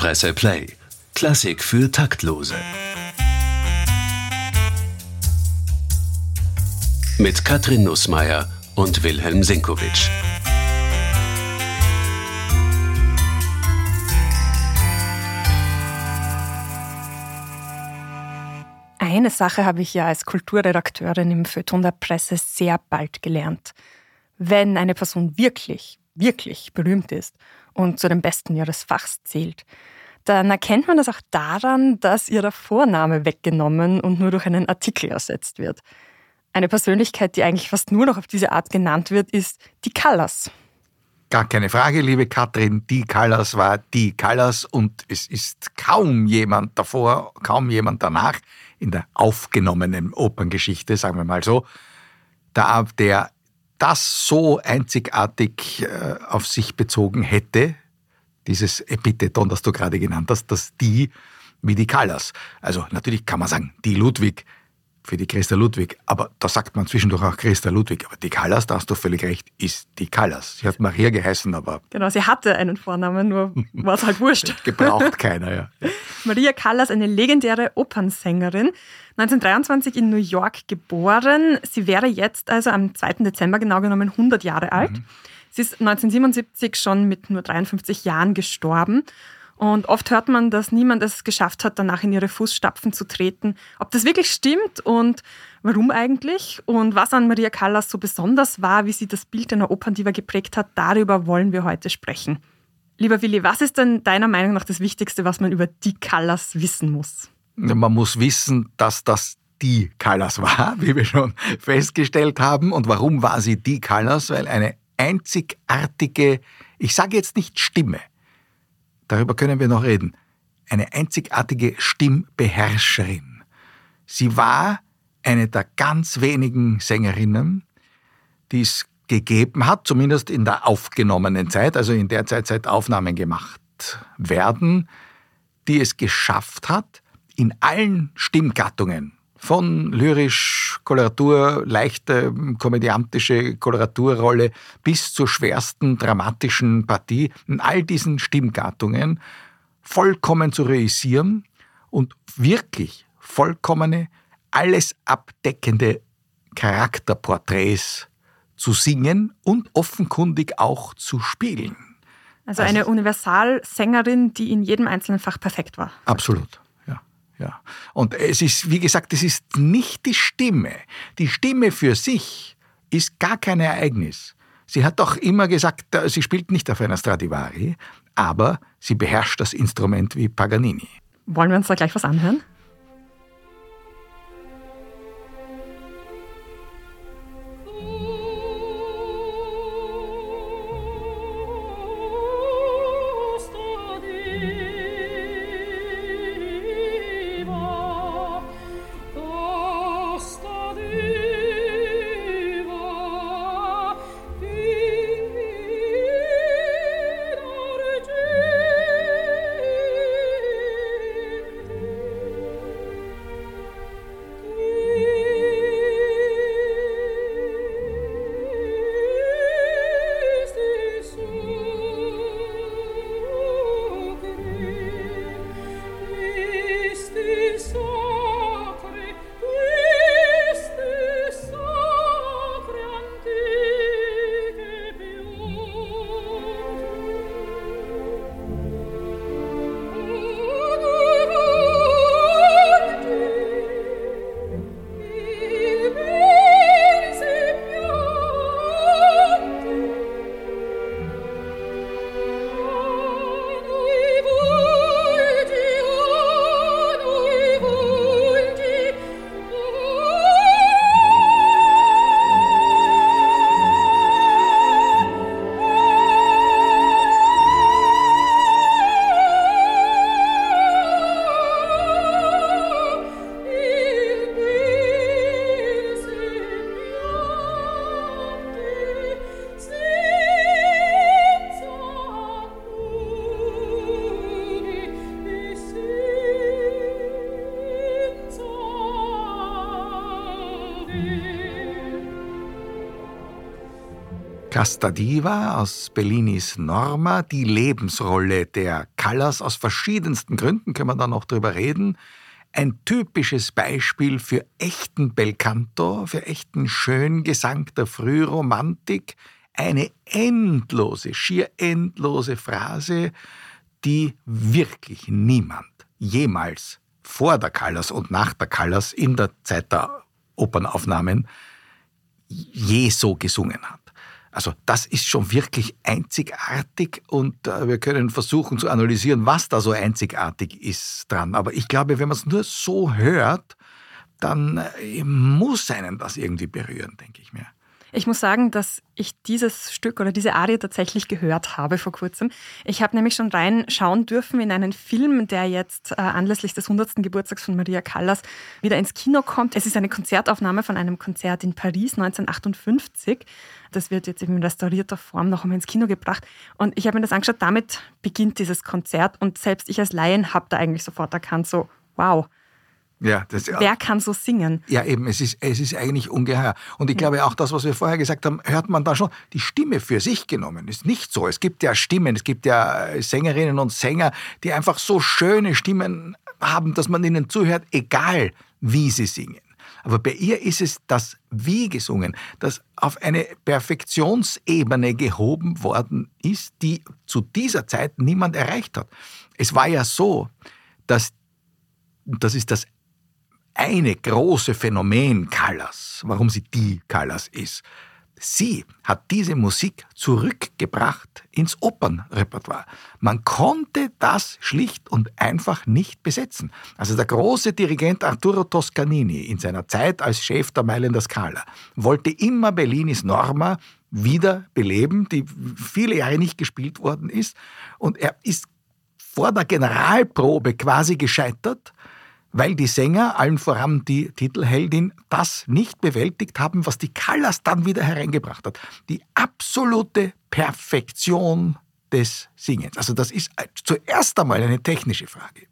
Presse Play. Klassik für Taktlose. Mit Katrin Nussmeier und Wilhelm Senkowitsch. Eine Sache habe ich ja als Kulturredakteurin im Feuilleton der Presse sehr bald gelernt. Wenn eine Person wirklich, wirklich berühmt ist und zu den Besten ihres Fachs zählt, dann erkennt man das auch daran, dass ihr der Vorname weggenommen und nur durch einen Artikel ersetzt wird. Eine Persönlichkeit, die eigentlich fast nur noch auf diese Art genannt wird, ist die Callas. Gar keine Frage, liebe Katrin, die Callas war die Callas und es ist kaum jemand davor, kaum jemand danach in der aufgenommenen Operngeschichte, sagen wir mal so, der, der das so einzigartig äh, auf sich bezogen hätte, dieses Epitheton, das du gerade genannt hast, dass die wie die Callas. Also natürlich kann man sagen, die Ludwig für die Christa Ludwig, aber da sagt man zwischendurch auch Christa Ludwig. Aber die Callas, da hast du völlig recht, ist die Callas. Sie hat Maria geheißen, aber. Genau, sie hatte einen Vornamen, nur war es halt wurscht. Gebraucht keiner, ja. Maria Callas, eine legendäre Opernsängerin, 1923 in New York geboren. Sie wäre jetzt also am 2. Dezember genau genommen 100 Jahre alt. Mhm. Sie ist 1977 schon mit nur 53 Jahren gestorben. Und oft hört man, dass niemand es geschafft hat, danach in ihre Fußstapfen zu treten. Ob das wirklich stimmt und warum eigentlich und was an Maria Callas so besonders war, wie sie das Bild einer Operndiva geprägt hat, darüber wollen wir heute sprechen. Lieber Willi, was ist denn deiner Meinung nach das Wichtigste, was man über die Callas wissen muss? Man muss wissen, dass das die Callas war, wie wir schon festgestellt haben. Und warum war sie die Callas? Weil eine einzigartige, ich sage jetzt nicht Stimme, darüber können wir noch reden, eine einzigartige Stimmbeherrscherin. Sie war eine der ganz wenigen Sängerinnen, die es gegeben hat, zumindest in der aufgenommenen Zeit, also in der Zeit, seit Aufnahmen gemacht werden, die es geschafft hat, in allen Stimmgattungen, von lyrisch Koloratur, leichte komödiantische Koloraturrolle bis zur schwersten dramatischen Partie, in all diesen Stimmgattungen vollkommen zu realisieren und wirklich vollkommene, alles abdeckende Charakterporträts zu singen und offenkundig auch zu spielen. Also eine also, Universalsängerin, die in jedem einzelnen Fach perfekt war. Absolut. Ja. Und es ist, wie gesagt, es ist nicht die Stimme. Die Stimme für sich ist gar kein Ereignis. Sie hat doch immer gesagt, äh, sie spielt nicht auf einer Stradivari, aber sie beherrscht das Instrument wie Paganini. Wollen wir uns da gleich was anhören? Casta Diva aus Bellinis Norma, die Lebensrolle der Callas aus verschiedensten Gründen, können wir da noch drüber reden. Ein typisches Beispiel für echten Belcanto, für echten Schöngesang der Frühromantik. Eine endlose, schier endlose Phrase, die wirklich niemand jemals vor der Callas und nach der Callas in der Zeit der Opernaufnahmen je so gesungen hat. Also das ist schon wirklich einzigartig und äh, wir können versuchen zu analysieren, was da so einzigartig ist dran. Aber ich glaube, wenn man es nur so hört, dann äh, muss einen das irgendwie berühren, denke ich mir. Ich muss sagen, dass ich dieses Stück oder diese Arie tatsächlich gehört habe vor kurzem. Ich habe nämlich schon reinschauen dürfen in einen Film, der jetzt äh, anlässlich des 100. Geburtstags von Maria Callas wieder ins Kino kommt. Es ist eine Konzertaufnahme von einem Konzert in Paris 1958. Das wird jetzt eben in restaurierter Form noch einmal ins Kino gebracht. Und ich habe mir das angeschaut, damit beginnt dieses Konzert. Und selbst ich als Laien habe da eigentlich sofort erkannt, so, wow, ja, das, Wer kann so singen? Ja, eben, es ist, es ist eigentlich ungeheuer. Und ich glaube auch das, was wir vorher gesagt haben, hört man da schon die Stimme für sich genommen. Ist nicht so. Es gibt ja Stimmen, es gibt ja äh, Sängerinnen und Sänger, die einfach so schöne Stimmen haben, dass man ihnen zuhört, egal wie sie singen. Aber bei ihr ist es das Wie gesungen, das auf eine Perfektionsebene gehoben worden ist, die zu dieser Zeit niemand erreicht hat. Es war ja so, dass das ist das eine große Phänomen Callas, warum sie die Callas ist. Sie hat diese Musik zurückgebracht ins Opernrepertoire. Man konnte das schlicht und einfach nicht besetzen. Also der große Dirigent Arturo Toscanini in seiner Zeit als Chef der Mailänder Scala wollte immer Bellinis Norma wieder beleben, die viele Jahre nicht gespielt worden ist. Und er ist vor der Generalprobe quasi gescheitert weil die Sänger, allen voran die Titelheldin, das nicht bewältigt haben, was die Callas dann wieder hereingebracht hat. Die absolute Perfektion des Singens. Also das ist zuerst einmal eine technische Frage.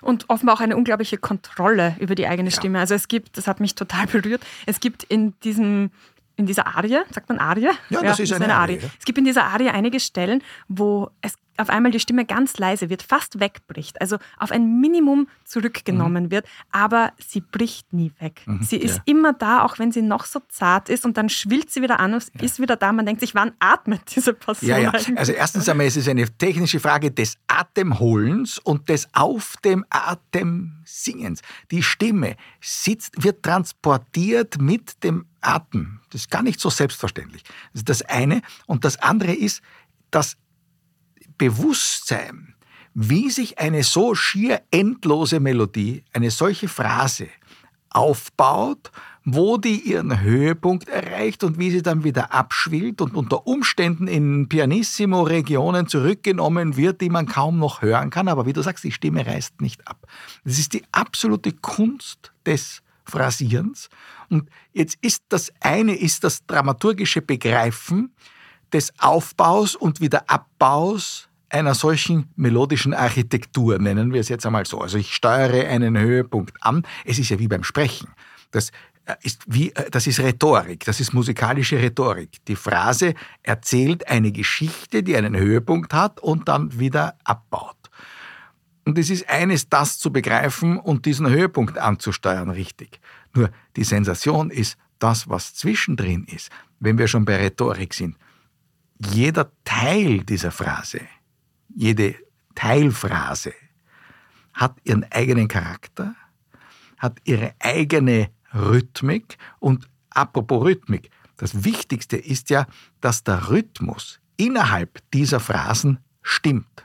Und offenbar auch eine unglaubliche Kontrolle über die eigene Stimme. Also es gibt, das hat mich total berührt, es gibt in diesem in dieser Arie, sagt man Arie? Ja, das ja, ist eine, eine Arie. Arie. Es gibt in dieser Arie einige Stellen, wo es auf einmal die Stimme ganz leise wird, fast wegbricht, also auf ein Minimum zurückgenommen mhm. wird, aber sie bricht nie weg. Mhm, sie ist ja. immer da, auch wenn sie noch so zart ist und dann schwillt sie wieder an und ja. ist wieder da. Man denkt sich, wann atmet diese Person? Ja, ja. Also erstens einmal ist es eine technische Frage des Atemholens und des auf dem Atem Singens. Die Stimme sitzt, wird transportiert mit dem Atem. Das ist gar nicht so selbstverständlich. Das ist das eine. Und das andere ist, dass Bewusstsein, wie sich eine so schier endlose Melodie, eine solche Phrase aufbaut, wo die ihren Höhepunkt erreicht und wie sie dann wieder abschwillt und unter Umständen in Pianissimo-Regionen zurückgenommen wird, die man kaum noch hören kann. Aber wie du sagst, die Stimme reißt nicht ab. Das ist die absolute Kunst des Phrasierens. Und jetzt ist das eine ist das dramaturgische Begreifen des Aufbaus und wieder Abbaus einer solchen melodischen Architektur, nennen wir es jetzt einmal so. Also ich steuere einen Höhepunkt an. Es ist ja wie beim Sprechen. Das äh, ist, wie, äh, das ist Rhetorik, das ist musikalische Rhetorik. Die Phrase erzählt eine Geschichte, die einen Höhepunkt hat und dann wieder abbaut. Und es ist eines, das zu begreifen und diesen Höhepunkt anzusteuern, richtig. Nur die Sensation ist das, was zwischendrin ist, wenn wir schon bei Rhetorik sind. Jeder Teil dieser Phrase jede Teilphrase hat ihren eigenen Charakter, hat ihre eigene Rhythmik und apropos Rhythmik, das Wichtigste ist ja, dass der Rhythmus innerhalb dieser Phrasen stimmt.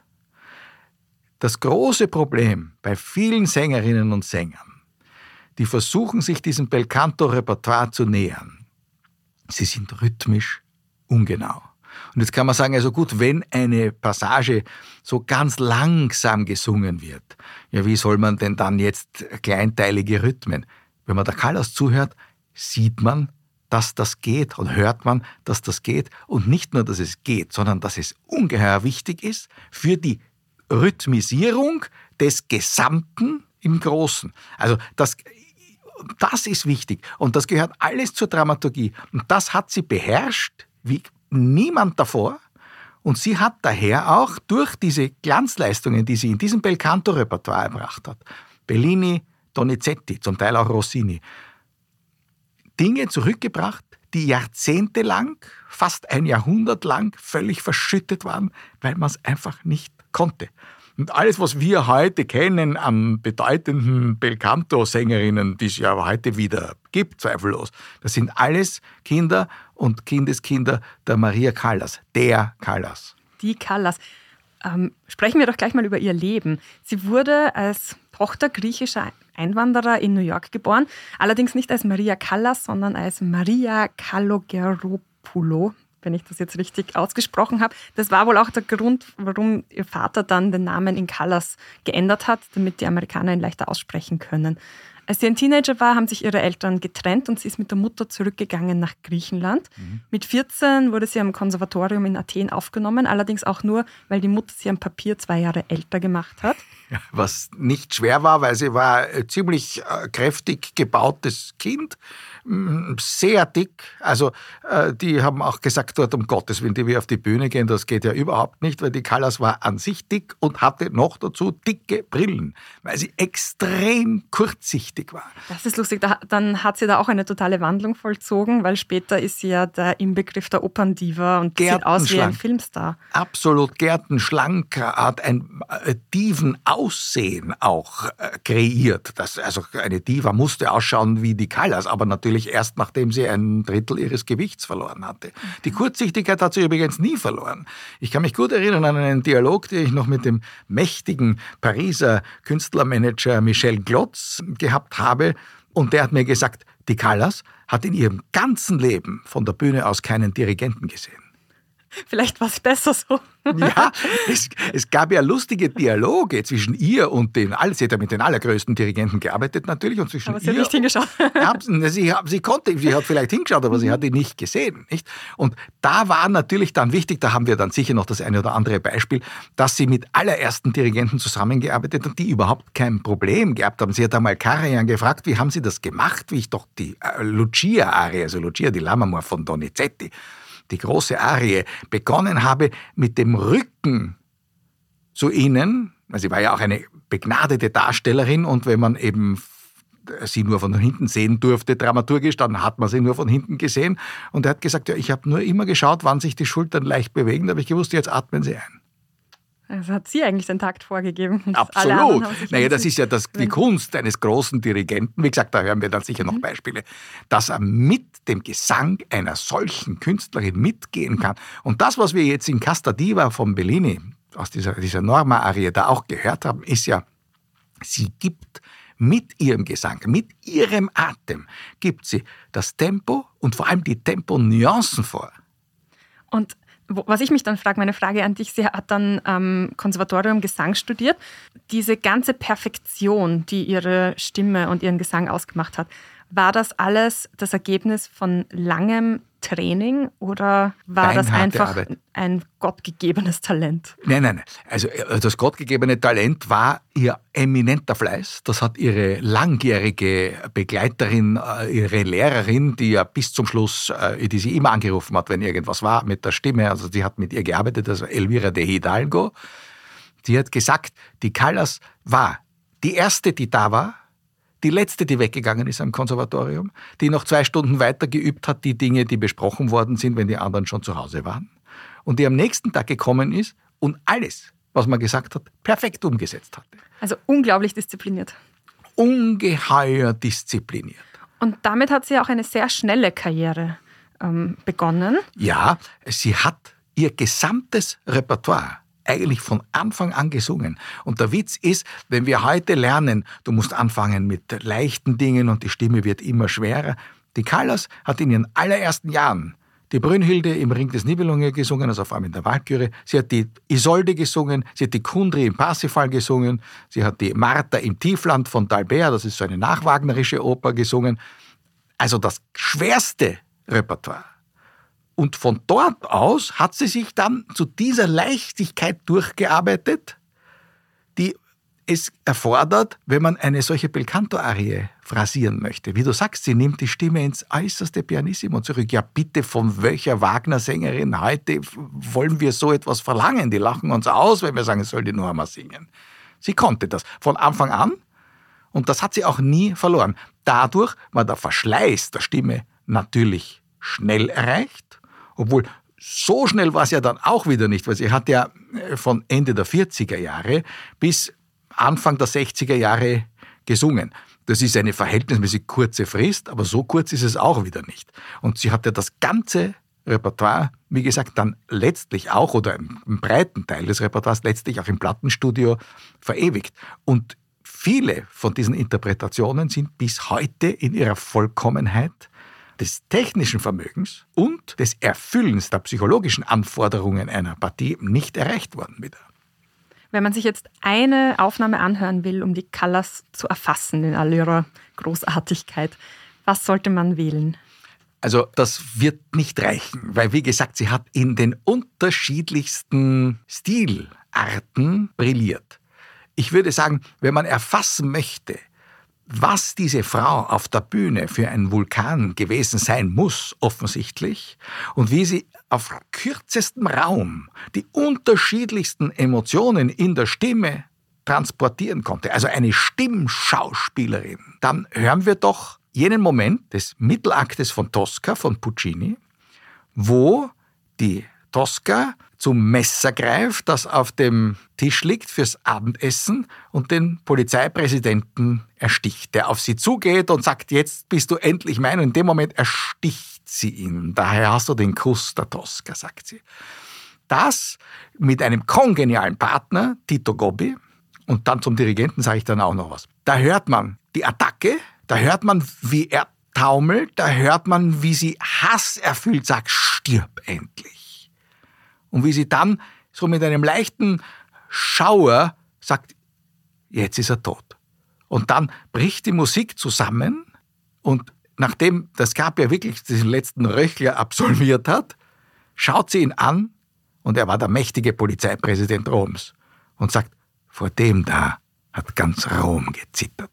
Das große Problem bei vielen Sängerinnen und Sängern, die versuchen sich diesem Belcanto-Repertoire zu nähern, sie sind rhythmisch ungenau. Und jetzt kann man sagen, also gut, wenn eine Passage so ganz langsam gesungen wird, ja, wie soll man denn dann jetzt kleinteilige Rhythmen? Wenn man der Callas zuhört, sieht man, dass das geht und hört man, dass das geht und nicht nur, dass es geht, sondern dass es ungeheuer wichtig ist für die Rhythmisierung des Gesamten im Großen. Also das, das ist wichtig und das gehört alles zur Dramaturgie und das hat sie beherrscht wie niemand davor. Und sie hat daher auch durch diese Glanzleistungen, die sie in diesem Belcanto-Repertoire erbracht hat, Bellini, Donizetti, zum Teil auch Rossini, Dinge zurückgebracht, die jahrzehntelang, fast ein Jahrhundert lang völlig verschüttet waren, weil man es einfach nicht konnte. Und alles, was wir heute kennen an bedeutenden Belcanto-Sängerinnen, die es ja heute wieder gibt, zweifellos, das sind alles Kinder und Kindeskinder der Maria Callas, der Callas. Die Callas. Ähm, sprechen wir doch gleich mal über ihr Leben. Sie wurde als Tochter griechischer Einwanderer in New York geboren, allerdings nicht als Maria Callas, sondern als Maria Kalogeropoulou wenn ich das jetzt richtig ausgesprochen habe. Das war wohl auch der Grund, warum ihr Vater dann den Namen in Callas geändert hat, damit die Amerikaner ihn leichter aussprechen können. Als sie ein Teenager war, haben sich ihre Eltern getrennt und sie ist mit der Mutter zurückgegangen nach Griechenland. Mhm. Mit 14 wurde sie am Konservatorium in Athen aufgenommen, allerdings auch nur, weil die Mutter sie am Papier zwei Jahre älter gemacht hat. Was nicht schwer war, weil sie war ein ziemlich äh, kräftig gebautes Kind sehr dick. Also äh, die haben auch gesagt dort, um Gottes Willen, die wir auf die Bühne gehen, das geht ja überhaupt nicht, weil die Callas war an sich dick und hatte noch dazu dicke Brillen, weil sie extrem kurzsichtig war. Das ist lustig. Da, dann hat sie da auch eine totale Wandlung vollzogen, weil später ist sie ja der Inbegriff der Operndiva und sieht aus wie ein Filmstar. Absolut gärtenschlank, hat ein äh, Diven-Aussehen auch äh, kreiert. Das, also eine Diva musste ausschauen wie die Callas, aber natürlich natürlich erst nachdem sie ein Drittel ihres Gewichts verloren hatte. Die Kurzsichtigkeit hat sie übrigens nie verloren. Ich kann mich gut erinnern an einen Dialog, den ich noch mit dem mächtigen Pariser Künstlermanager Michel Glotz gehabt habe. Und der hat mir gesagt, die Callas hat in ihrem ganzen Leben von der Bühne aus keinen Dirigenten gesehen. Vielleicht war es besser so. Ja, es, es, gab ja lustige Dialoge zwischen ihr und den, sie hat ja mit den allergrößten Dirigenten gearbeitet natürlich. Und zwischen aber sie ihr, hat nicht hingeschaut. Sie, sie, konnte, sie hat vielleicht hingeschaut, aber sie hat ihn nicht gesehen. Nicht? Und da war natürlich dann wichtig, da haben wir dann sicher noch das eine oder andere Beispiel, dass sie mit allerersten Dirigenten zusammengearbeitet hat, die überhaupt kein Problem gehabt haben. Sie hat einmal Karajan gefragt, wie haben sie das gemacht, wie ich doch die äh, Lucia-Arie, also Lucia di Lammermoor von Donizetti, die große Arie, begonnen habe, mit dem Rücken zu ihnen, weil sie war ja auch eine begnadete Darstellerin und wenn man eben sie nur von hinten sehen durfte, dramaturgisch, dann hat man sie nur von hinten gesehen. Und er hat gesagt, ja, ich habe nur immer geschaut, wann sich die Schultern leicht bewegen, da habe ich gewusst, jetzt atmen sie ein. Also hat sie eigentlich den Takt vorgegeben. Absolut. Naja, das ist ja das, die Kunst eines großen Dirigenten. Wie gesagt, da hören wir dann sicher noch mhm. Beispiele, dass er mit dem Gesang einer solchen Künstlerin mitgehen kann. Und das, was wir jetzt in Casta Diva von Bellini, aus dieser, dieser Norma-Arie da auch gehört haben, ist ja, sie gibt mit ihrem Gesang, mit ihrem Atem, gibt sie das Tempo und vor allem die Tempo-Nuancen vor. Und was ich mich dann frage, meine Frage an dich, sie hat dann am Konservatorium Gesang studiert. Diese ganze Perfektion, die ihre Stimme und ihren Gesang ausgemacht hat, war das alles das Ergebnis von langem Training oder war das einfach Arbeit. ein gottgegebenes Talent? Nein, nein, nein. Also äh, das gottgegebene Talent war ihr eminenter Fleiß. Das hat ihre langjährige Begleiterin, äh, ihre Lehrerin, die ja bis zum Schluss, äh, die sie immer angerufen hat, wenn irgendwas war mit der Stimme. Also sie hat mit ihr gearbeitet, also Elvira de Hidalgo. Die hat gesagt, die Callas war die erste, die da war, die letzte, die weggegangen ist am Konservatorium, die noch zwei Stunden weiter geübt hat, die Dinge, die besprochen worden sind, wenn die anderen schon zu Hause waren. Und die am nächsten Tag gekommen ist und alles, was man gesagt hat, perfekt umgesetzt hatte. Also unglaublich diszipliniert. Ungeheuer diszipliniert. Und damit hat sie auch eine sehr schnelle Karriere ähm, begonnen. Ja, sie hat ihr gesamtes Repertoire eigentlich von Anfang an gesungen. Und der Witz ist, wenn wir heute lernen, du musst anfangen mit leichten Dingen und die Stimme wird immer schwerer. Die Callas hat in ihren allerersten Jahren die Brünnhilde im Ring des Nibelunge gesungen, also vor allem in der Walküre. Sie hat die Isolde gesungen, sie hat die Kundri im Parsifal gesungen, sie hat die Martha im Tiefland von D'Albert, das ist so eine nachwagnerische Oper, gesungen. Also das schwerste Repertoire. Und von dort aus hat sie sich dann zu dieser Leichtigkeit durchgearbeitet, die es erfordert, wenn man eine solche Belcanto-Arie phrasieren möchte. Wie du sagst, sie nimmt die Stimme ins äußerste Pianissimo zurück. Ja, bitte, von welcher Wagner-Sängerin heute wollen wir so etwas verlangen? Die lachen uns aus, wenn wir sagen, es soll die nur einmal singen. Sie konnte das von Anfang an und das hat sie auch nie verloren. Dadurch war der Verschleiß der Stimme natürlich schnell erreicht, obwohl so schnell war es ja dann auch wieder nicht, weil sie hat ja äh, von Ende der 40er Jahre bis Anfang der 60er Jahre gesungen. Das ist eine verhältnismäßig kurze Frist, aber so kurz ist es auch wieder nicht. Und sie hat ja das ganze Repertoire, wie gesagt, dann letztlich auch oder einen breiten Teil des Repertoires letztlich auch im Plattenstudio verewigt. Und viele von diesen Interpretationen sind bis heute in ihrer Vollkommenheit des technischen Vermögens und des Erfüllens der psychologischen Anforderungen einer Partie nicht erreicht worden wieder. Wenn man sich jetzt eine Aufnahme anhören will, um die Colors zu erfassen in all ihrer Großartigkeit, was sollte man wählen? Also das wird nicht reichen, weil wie gesagt, sie hat in den unterschiedlichsten Stilarten brilliert. Ich würde sagen, wenn man erfassen möchte, was diese Frau auf der Bühne für ein Vulkan gewesen sein muss, offensichtlich, und wie sie auf kürzestem Raum die unterschiedlichsten Emotionen in der Stimme transportieren konnte, also eine Stimmschauspielerin, dann hören wir doch jenen Moment des Mittelaktes von Tosca von Puccini, wo die Tosca zum Messer greift, das auf dem Tisch liegt fürs Abendessen und den Polizeipräsidenten ersticht, der auf sie zugeht und sagt, jetzt bist du endlich mein. Und in dem Moment ersticht sie ihn. Daher hast du den Kuss der Tosca, sagt sie. Das mit einem kongenialen Partner, Tito Gobbi, und dann zum Dirigenten sage ich dann auch noch was. Da hört man die Attacke, da hört man, wie er taumelt, da hört man, wie sie hasserfüllt sagt, stirb endlich. Und wie sie dann so mit einem leichten Schauer sagt, jetzt ist er tot. Und dann bricht die Musik zusammen und nachdem das gab ja wirklich diesen letzten Röchler absolviert hat, schaut sie ihn an und er war der mächtige Polizeipräsident Roms und sagt, vor dem da hat ganz Rom gezittert.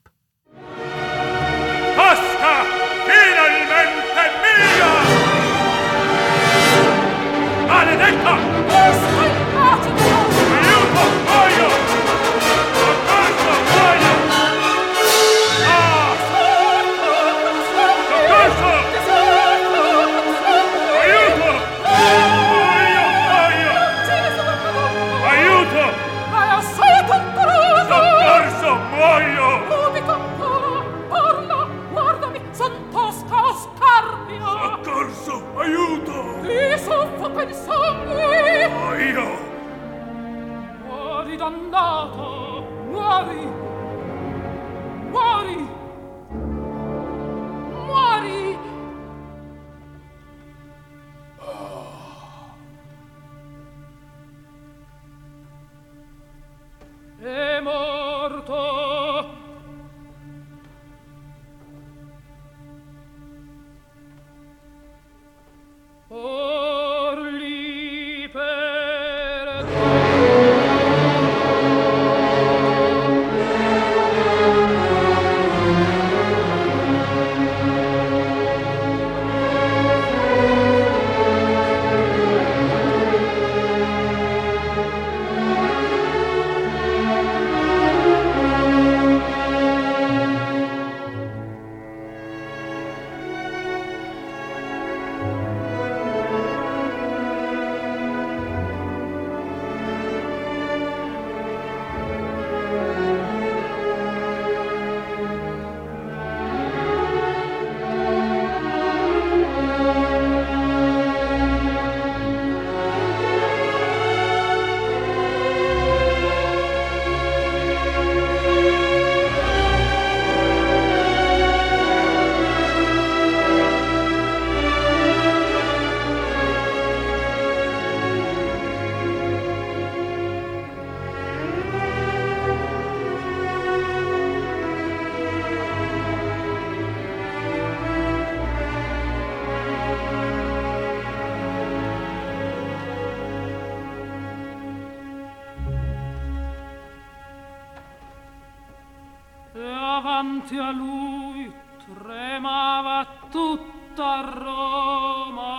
Davanti a lui tremava tutta Roma.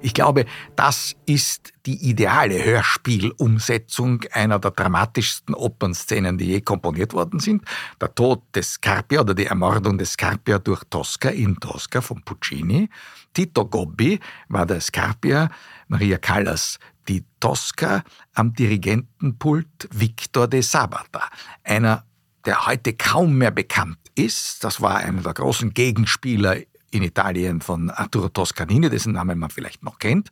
Ich glaube, das ist die ideale Hörspielumsetzung einer der dramatischsten Opernszenen, die je komponiert worden sind. Der Tod des Scarpia oder die Ermordung des Scarpia durch Tosca in Tosca von Puccini. Tito Gobbi war der Scarpia, Maria Callas die Tosca, am Dirigentenpult Victor de Sabata, einer, der heute kaum mehr bekannt ist. Das war einer der großen Gegenspieler in Italien von Arturo Toscanini, dessen Namen man vielleicht noch kennt.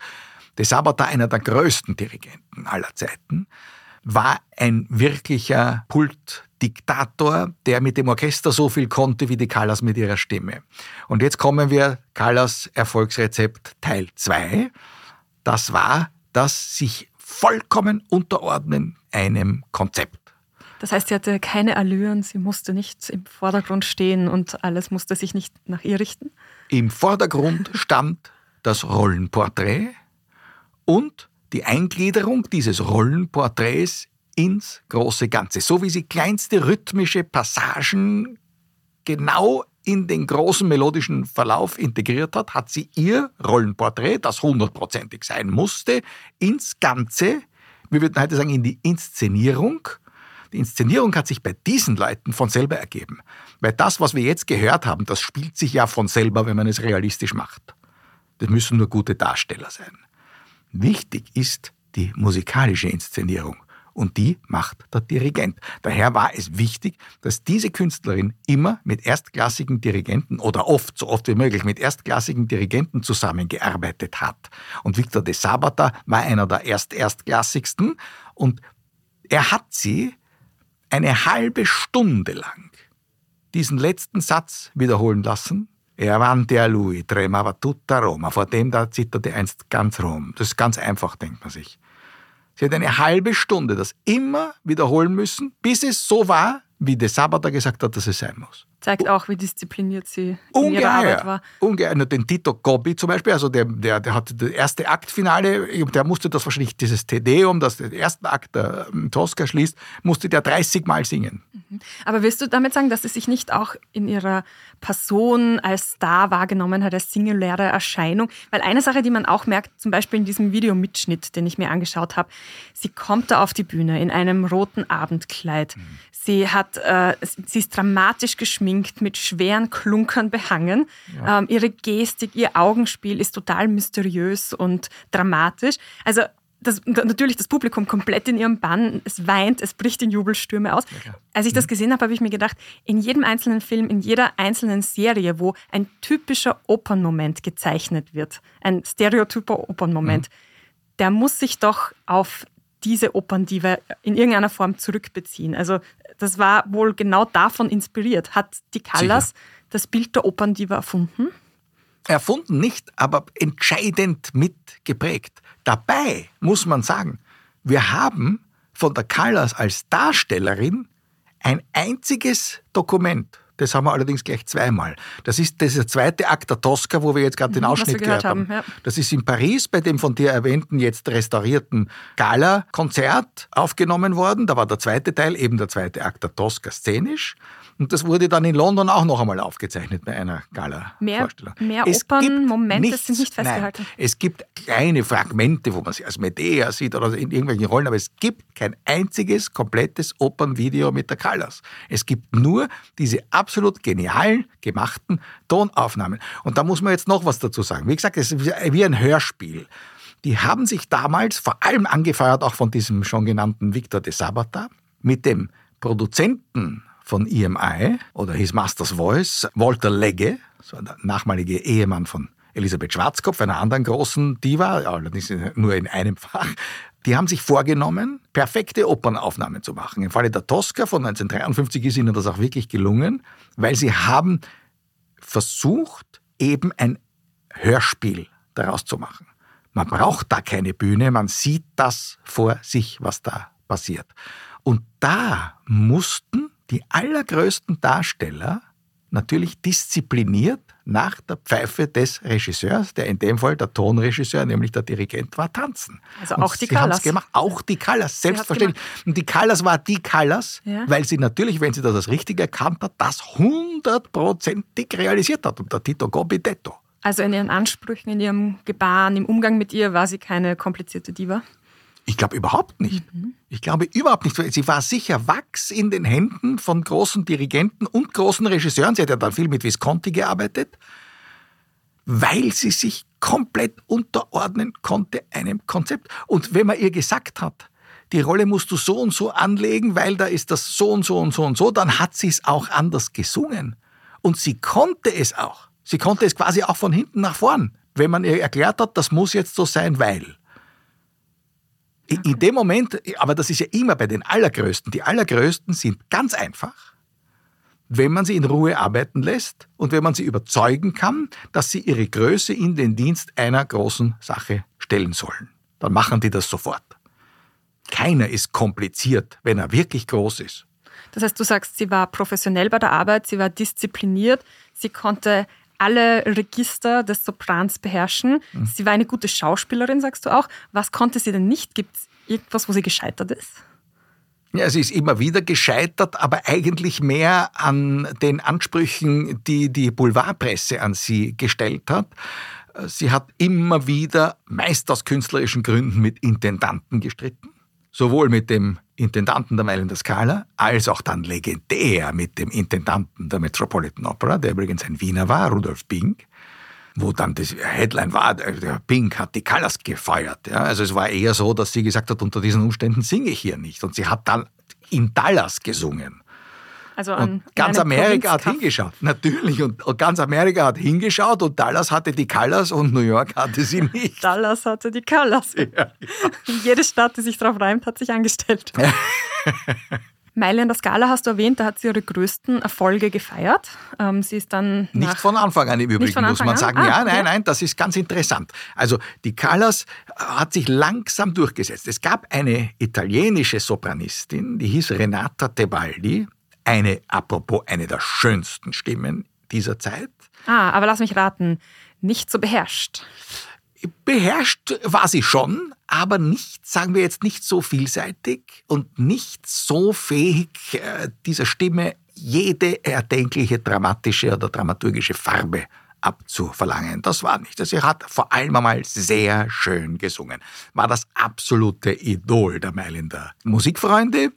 De Sabata, einer der größten Dirigenten aller Zeiten, war ein wirklicher Pultdiktator, der mit dem Orchester so viel konnte wie die Callas mit ihrer Stimme. Und jetzt kommen wir Callas Erfolgsrezept Teil 2. Das war das sich vollkommen unterordnen einem Konzept. Das heißt, sie hatte keine Allüren, sie musste nicht im Vordergrund stehen und alles musste sich nicht nach ihr richten? Im Vordergrund stand das Rollenporträt und die Eingliederung dieses Rollenporträts ins große Ganze. So wie sie kleinste rhythmische Passagen genau in den großen melodischen Verlauf integriert hat, hat sie ihr Rollenporträt, das hundertprozentig sein musste, ins Ganze, wir würden heute sagen, in die Inszenierung die Inszenierung hat sich bei diesen Leuten von selber ergeben. Weil das, was wir jetzt gehört haben, das spielt sich ja von selber, wenn man es realistisch macht. Das müssen nur gute Darsteller sein. Wichtig ist die musikalische Inszenierung. Und die macht der Dirigent. Daher war es wichtig, dass diese Künstlerin immer mit erstklassigen Dirigenten oder oft, so oft wie möglich, mit erstklassigen Dirigenten zusammengearbeitet hat. Und Victor de Sabata war einer der erst erstklassigsten und er hat sie eine halbe Stunde lang diesen letzten Satz wiederholen lassen. Avanti a lui tremava tutta Roma. Vor dem da zitterte einst ganz Rom. Das ist ganz einfach, denkt man sich. Sie hat eine halbe Stunde das immer wiederholen müssen, bis es so war, wie De Sabata gesagt hat, dass es sein muss. Zeigt auch, wie diszipliniert sie in ihrer Arbeit war. Ungeheuer. Den Tito Gobbi zum Beispiel, also der, der, der hat das erste Aktfinale, der musste das wahrscheinlich, dieses Tedeum, das den ersten Akt der ähm, Tosca schließt, musste der 30 Mal singen. Mhm. Aber willst du damit sagen, dass sie sich nicht auch in ihrer Person als Star wahrgenommen hat, als singuläre Erscheinung? Weil eine Sache, die man auch merkt, zum Beispiel in diesem Videomitschnitt, den ich mir angeschaut habe, sie kommt da auf die Bühne in einem roten Abendkleid. Mhm. Sie, hat, äh, sie ist dramatisch geschminkt, mit schweren Klunkern behangen. Ja. Ähm, ihre Gestik, ihr Augenspiel ist total mysteriös und dramatisch. Also das, natürlich das Publikum komplett in ihrem Bann, es weint, es bricht in Jubelstürme aus. Ja, Als ich das mhm. gesehen habe, habe ich mir gedacht, in jedem einzelnen Film, in jeder einzelnen Serie, wo ein typischer Opernmoment gezeichnet wird, ein stereotyper Opernmoment, mhm. der muss sich doch auf diese Operndiva in irgendeiner Form zurückbeziehen. Also das war wohl genau davon inspiriert. Hat die Callas das Bild der Operndiva erfunden? Erfunden nicht, aber entscheidend mitgeprägt. Dabei muss man sagen, wir haben von der Callas als Darstellerin ein einziges Dokument das haben wir allerdings gleich zweimal. Das ist dieser zweite Akt der Tosca, wo wir jetzt gerade den mhm, Ausschnitt gehört, gehört, haben. haben ja. Das ist in Paris bei dem von dir erwähnten, jetzt restaurierten Gala-Konzert aufgenommen worden. Da war der zweite Teil, eben der zweite Akt der Tosca szenisch. Und das wurde dann in London auch noch einmal aufgezeichnet bei einer Gala-Vorstellung. Mehr, mehr Opernmomente sind nicht festgehalten. Nein, es gibt kleine Fragmente, wo man sie als Medea sieht oder in irgendwelchen Rollen, aber es gibt kein einziges komplettes Opernvideo mit der Callas. Es gibt nur diese absolut genial gemachten Tonaufnahmen. Und da muss man jetzt noch was dazu sagen. Wie gesagt, es ist wie ein Hörspiel. Die haben sich damals vor allem angefeuert, auch von diesem schon genannten Victor de Sabata, mit dem Produzenten von EMI oder His Master's Voice, Walter Legge, so der nachmalige Ehemann von Elisabeth Schwarzkopf, einer anderen großen Diva, allerdings nur in einem Fach, die haben sich vorgenommen, perfekte Opernaufnahmen zu machen. Im Falle der Tosca von 1953 ist ihnen das auch wirklich gelungen, weil sie haben versucht, eben ein Hörspiel daraus zu machen. Man braucht da keine Bühne, man sieht das vor sich, was da passiert. Und da mussten die allergrößten Darsteller natürlich diszipliniert nach der Pfeife des Regisseurs, der in dem Fall der Tonregisseur, nämlich der Dirigent war, tanzen. Also Und auch die Callas. gemacht, auch die Callas, selbstverständlich. Und die Callas war die Callas, Ja. weil sie natürlich, wenn sie das als richtig erkannt hat, das hundertprozentig realisiert hat. Und der Tito Gobbi detto. Also in ihren Ansprüchen, in ihrem Gebaren, im Umgang mit ihr war sie keine komplizierte Diva. Ich glaube überhaupt nicht. Ich glaube überhaupt nicht. Sie war sicher Wachs in den Händen von großen Dirigenten und großen Regisseuren. Sie hat ja dann viel mit Visconti gearbeitet, weil sie sich komplett unterordnen konnte einem Konzept. Und wenn man ihr gesagt hat, die Rolle musst du so und so anlegen, weil da ist das so und so und so und so, dann hat sie es auch anders gesungen. Und sie konnte es auch. Sie konnte es quasi auch von hinten nach vorn, wenn man ihr erklärt hat, das muss jetzt so sein, weil. In- dem Moment, aber das ist ja immer bei den Allergrößten, die Allergrößten sind ganz einfach, wenn man sie in Ruhe arbeiten lässt und wenn man sie überzeugen kann, dass sie ihre Größe in den Dienst einer großen Sache stellen sollen. Dann machen die das sofort. Keiner ist kompliziert, wenn er wirklich groß ist. Das heißt, du sagst, sie war professionell bei der Arbeit, sie war diszipliniert, sie konnte alle Register des Soprans beherrschen. Mhm. Sie war eine gute Schauspielerin, sagst du auch. Was konnte sie denn nicht? Gibt es irgendwas, wo sie gescheitert ist? Ja, sie ist immer wieder gescheitert, aber eigentlich mehr an den Ansprüchen, die die Boulevardpresse an sie gestellt hat. Sie hat immer wieder, meist aus künstlerischen Gründen, mit Intendanten gestritten. Sowohl mit dem Intendanten der Mailänder Scala, als auch dann legendär mit dem Intendanten der Metropolitan Opera, der übrigens ein Wiener war, Rudolf Pink wo dann das Headline war, der Pink hat die Callas gefeuert. Ja, also es war eher so, dass sie gesagt hat, unter diesen Umständen singe ich hier nicht. Und sie hat dann in Dallas gesungen. Also an, ganz Amerika hat hingeschaut. Natürlich. Und, und ganz Amerika hat hingeschaut und Dallas hatte die Callas und New York hatte sie nicht. Dallas hatte die Callas. Jede Stadt, die sich drauf reimt, hat sich angestellt. Mailänder Scala hast du erwähnt, da hat sie ihre größten Erfolge gefeiert. Ähm, sie ist dann Nicht von Anfang an im Übrigen, muss man an? sagen. Ah, ja, okay. nein, nein, das ist ganz interessant. Also die Callas hat sich langsam durchgesetzt. Es gab eine italienische Sopranistin, die hieß Renata Tebaldi, eine, apropos, eine der schönsten Stimmen dieser Zeit. Ah, aber lass mich raten, nicht so beherrscht. Beherrscht war sie schon, aber nicht, sagen wir jetzt, nicht so vielseitig und nicht so fähig, äh, dieser Stimme jede erdenkliche dramatische oder dramaturgische Farbe abzuverlangen. Das war nicht. Sie hat vor allem einmal sehr schön gesungen. War das absolute Idol der Mailänder Musikfreunde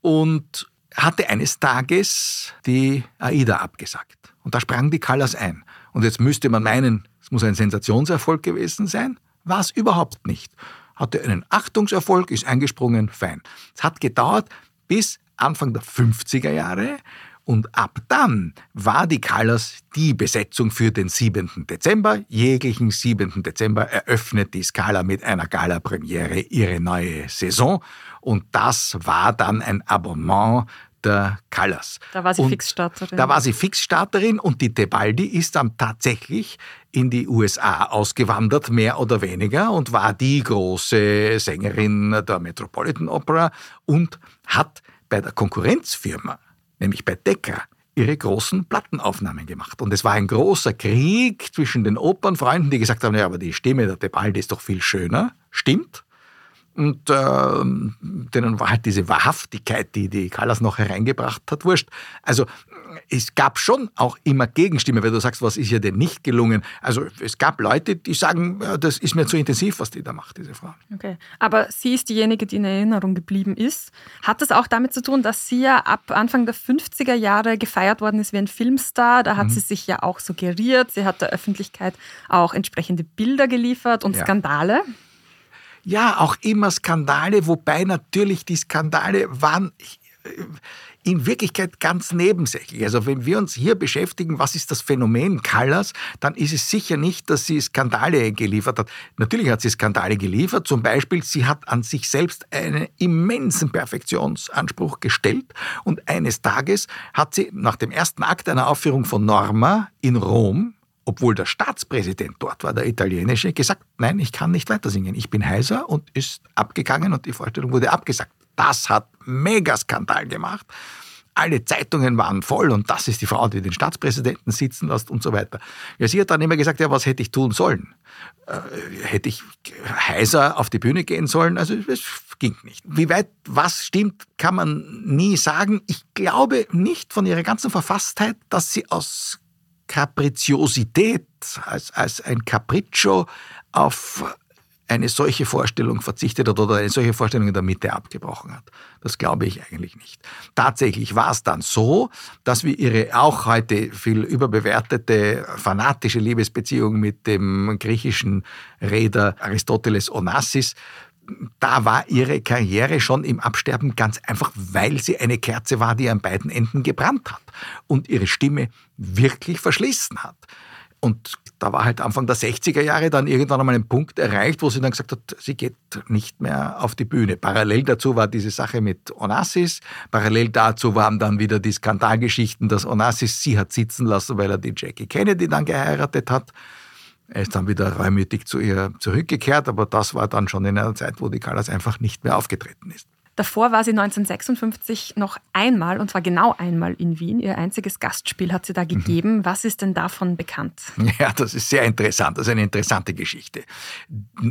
und hatte eines Tages die Aida abgesagt. Und da sprang die Callas ein. Und jetzt müsste man meinen, es muss ein Sensationserfolg gewesen sein. War es überhaupt nicht. Hatte einen Achtungserfolg, ist eingesprungen, fein. Es hat gedauert bis Anfang der 50er Jahre. Und ab dann war die Callas die Besetzung für den 7. Dezember. Jeglichen 7. Dezember eröffnet die Scala mit einer Gala-Premiere ihre neue Saison. Und das war dann ein Abonnement der Callas. Da war sie Und Fixstarterin. Da war sie Fixstarterin und die Tebaldi ist dann tatsächlich in die USA ausgewandert, mehr oder weniger, und war die große Sängerin der Metropolitan Opera und hat bei der Konkurrenzfirma, nämlich bei Decca, ihre großen Plattenaufnahmen gemacht. Und es war ein großer Krieg zwischen den Opernfreunden, die gesagt haben, ja, aber die Stimme der Tebaldi ist doch viel schöner. Stimmt. Und ähm, denen war halt diese Wahrhaftigkeit, die die Callas noch hereingebracht hat, wurscht. Also es gab schon auch immer Gegenstimme, weil du sagst, was ist ihr denn nicht gelungen? Also es gab Leute, die sagen, das ist mir zu intensiv, was die da macht, diese Frau. Okay. Aber sie ist diejenige, die in Erinnerung geblieben ist. Hat das auch damit zu tun, dass sie ja ab Anfang der 50er Jahre gefeiert worden ist wie ein Filmstar? Da hat Mhm. sie sich ja auch suggeriert. Sie hat der Öffentlichkeit auch entsprechende Bilder geliefert und Ja. Skandale. Ja, auch immer Skandale, wobei natürlich die Skandale waren äh, in Wirklichkeit ganz nebensächlich. Also wenn wir uns hier beschäftigen, was ist das Phänomen Callas, dann ist es sicher nicht, dass sie Skandale geliefert hat. Natürlich hat sie Skandale geliefert. Zum Beispiel, sie hat an sich selbst einen immensen Perfektionsanspruch gestellt. Und eines Tages hat sie nach dem ersten Akt einer Aufführung von Norma in Rom obwohl der Staatspräsident dort war, der italienische, gesagt, nein, ich kann nicht weiter singen. Ich bin heiser und ist abgegangen und die Vorstellung wurde abgesagt. Das hat Megaskandal gemacht. Alle Zeitungen waren voll und das ist die Frau, die den Staatspräsidenten sitzen lässt und so weiter. Ja, sie hat dann immer gesagt, ja, was hätte ich tun sollen? Äh, hätte ich heiser auf die Bühne gehen sollen? Also es ging nicht. Wie weit was stimmt, kann man nie sagen. Ich glaube nicht von ihrer ganzen Verfasstheit, dass sie aus Kapriziosität, als, als ein Capriccio auf eine solche Vorstellung verzichtet hat oder eine solche Vorstellung in der Mitte abgebrochen hat. Das glaube ich eigentlich nicht. Tatsächlich war es dann so, dass wir ihre auch heute viel überbewertete fanatische Liebesbeziehung mit dem griechischen Räder Aristoteles Onassis da war ihre Karriere schon im Absterben ganz einfach, weil sie eine Kerze war, die an beiden Enden gebrannt hat und ihre Stimme wirklich verschlissen hat. Und da war halt Anfang der 60er Jahre dann irgendwann einmal ein Punkt erreicht, wo sie dann gesagt hat, sie geht nicht mehr auf die Bühne. Parallel dazu war diese Sache mit Onassis. Parallel dazu waren dann wieder die Skandalgeschichten, dass Onassis sie hat sitzen lassen, weil er die Jackie Kennedy dann geheiratet hat. Er ist dann wieder reumütig zu ihr zurückgekehrt, aber das war dann schon in einer Zeit, wo die Callas einfach nicht mehr aufgetreten ist. Davor war sie 1956 noch einmal, und zwar genau einmal in Wien. Ihr einziges Gastspiel hat sie da gegeben. Mhm. Was ist denn davon bekannt? Ja, das ist sehr interessant. Das ist eine interessante Geschichte.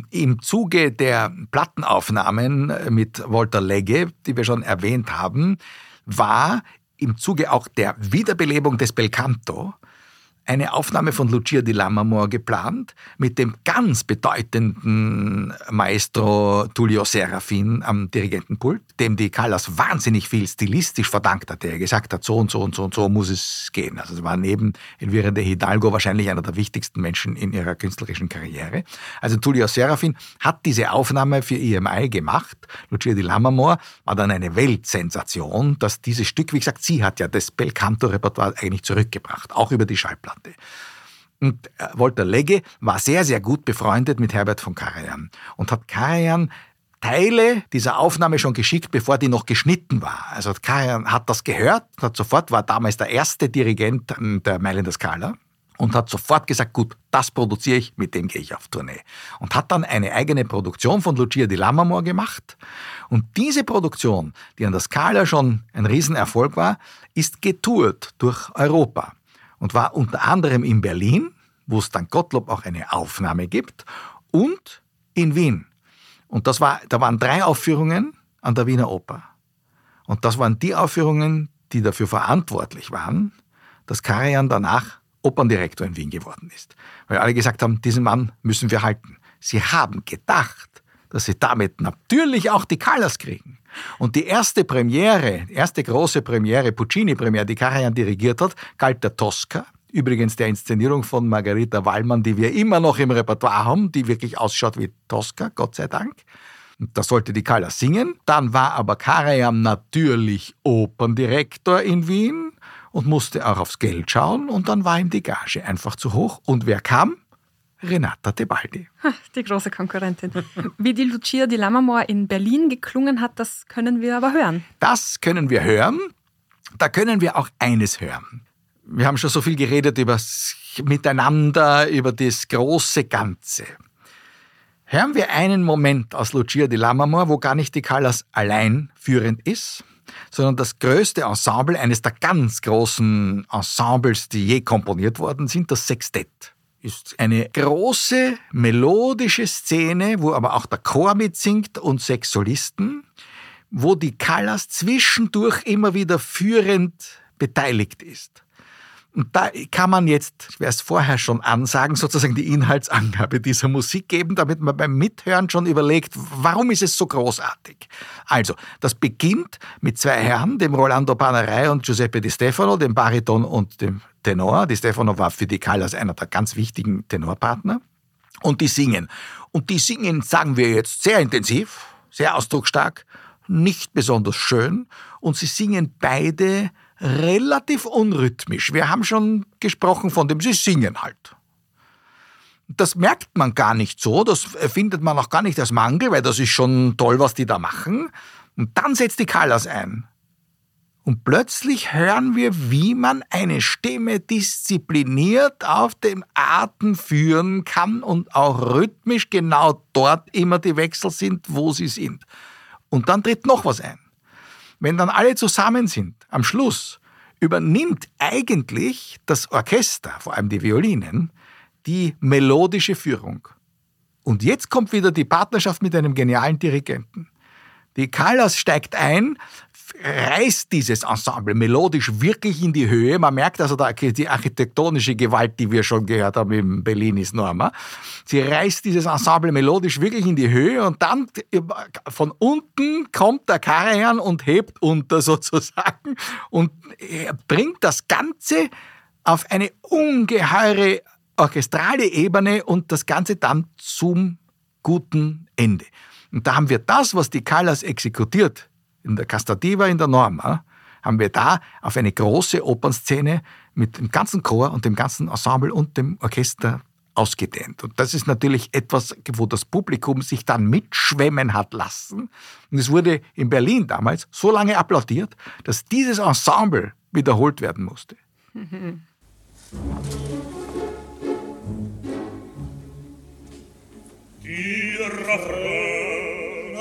Im Zuge der Plattenaufnahmen mit Walter Legge, die wir schon erwähnt haben, war im Zuge auch der Wiederbelebung des Belcanto eine Aufnahme von Lucia di Lammermoor geplant mit dem ganz bedeutenden Maestro Tullio Serafin am Dirigentenpult, dem die Callas wahnsinnig viel stilistisch verdankt hat, der gesagt hat, so und so und so und so muss es gehen. Also es war neben Elvira de Hidalgo wahrscheinlich einer der wichtigsten Menschen in ihrer künstlerischen Karriere. Also Tullio Serafin hat diese Aufnahme für EMI gemacht. Lucia di Lammermoor war dann eine Weltsensation, dass dieses Stück, wie gesagt, sie hat ja das Belcanto-Repertoire eigentlich zurückgebracht, auch über die Schallplatte hatte. Und äh, Walter Legge war sehr, sehr gut befreundet mit Herbert von Karajan und hat Karajan Teile dieser Aufnahme schon geschickt, bevor die noch geschnitten war. Also Karajan hat das gehört, hat sofort, war damals der erste Dirigent ähm, der Mailänder Skala und hat sofort gesagt, gut, das produziere ich, mit dem gehe ich auf Tournee. Und hat dann eine eigene Produktion von Lucia di Lammermoor gemacht. Und diese Produktion, die an der Skala schon ein Riesenerfolg war, ist getourt durch Europa und war unter anderem in Berlin, wo es dann Gottlob auch eine Aufnahme gibt, und in Wien. Und das war, da waren drei Aufführungen an der Wiener Oper. Und das waren die Aufführungen, die dafür verantwortlich waren, dass Karajan danach Operndirektor in Wien geworden ist. Weil alle gesagt haben, diesen Mann müssen wir halten. Sie haben gedacht, dass sie damit natürlich auch die Callas kriegen. Und die erste Premiere, erste große Premiere, Puccini-Premiere, die Karajan dirigiert hat, galt der Tosca. Übrigens der Inszenierung von Margarita Wallmann, die wir immer noch im Repertoire haben, die wirklich ausschaut wie Tosca, Gott sei Dank. Da sollte die Callas singen. Dann war aber Karajan natürlich Operndirektor in Wien und musste auch aufs Geld schauen. Und dann war ihm die Gage einfach zu hoch. Und wer kam? Renata Tebaldi. Die große Konkurrentin. Wie die Lucia di Lammermoor in Berlin geklungen hat, das können wir aber hören. Das können wir hören. Da können wir auch eines hören. Wir haben schon so viel geredet über das Miteinander, über das große Ganze. Hören wir einen Moment aus Lucia di Lammermoor, wo gar nicht die Callas allein führend ist, sondern das größte Ensemble, eines der ganz großen Ensembles, die je komponiert worden sind, das Sextett ist eine große melodische Szene, wo aber auch der Chor mitsingt und sechs Solisten, wo die Callas zwischendurch immer wieder führend beteiligt ist. Und da kann man jetzt, ich werde es vorher schon ansagen, sozusagen die Inhaltsangabe dieser Musik geben, damit man beim Mithören schon überlegt, warum ist es so großartig. Also, das beginnt mit zwei Herren, dem Rolando Panerei und Giuseppe Di Stefano, dem Bariton und dem Tenor. Di Stefano war für die Callas einer der ganz wichtigen Tenorpartner. Und die singen. Und die singen, sagen wir jetzt, sehr intensiv, sehr ausdrucksstark, nicht besonders schön. Und sie singen beide relativ unrhythmisch. Wir haben schon gesprochen von dem, sie singen halt. Das merkt man gar nicht so, das findet man auch gar nicht als Mangel, weil das ist schon toll, was die da machen. Und dann setzt die Callas ein. Und plötzlich hören wir, wie man eine Stimme diszipliniert auf dem Atem führen kann und auch rhythmisch genau dort immer die Wechsel sind, wo sie sind. Und dann tritt noch was ein. Wenn dann alle zusammen sind, am Schluss, übernimmt eigentlich das Orchester, vor allem die Violinen, die melodische Führung. Und jetzt kommt wieder die Partnerschaft mit einem genialen Dirigenten. Die Callas steigt ein, reißt dieses Ensemble melodisch wirklich in die Höhe. Man merkt also die architektonische Gewalt, die wir schon gehört haben im Bellinis Norma. Sie reißt dieses Ensemble melodisch wirklich in die Höhe und dann von unten kommt der Karajan und hebt unter sozusagen und bringt das Ganze auf eine ungeheure orchestrale Ebene und das Ganze dann zum guten Ende. Und da haben wir das, was die Callas exekutiert, in der Castativa, in der Norma, haben wir da auf eine große Opernszene mit dem ganzen Chor und dem ganzen Ensemble und dem Orchester ausgedehnt. Und das ist natürlich etwas, wo das Publikum sich dann mitschwemmen hat lassen. Und es wurde in Berlin damals so lange applaudiert, dass dieses Ensemble wiederholt werden musste. Il refrain,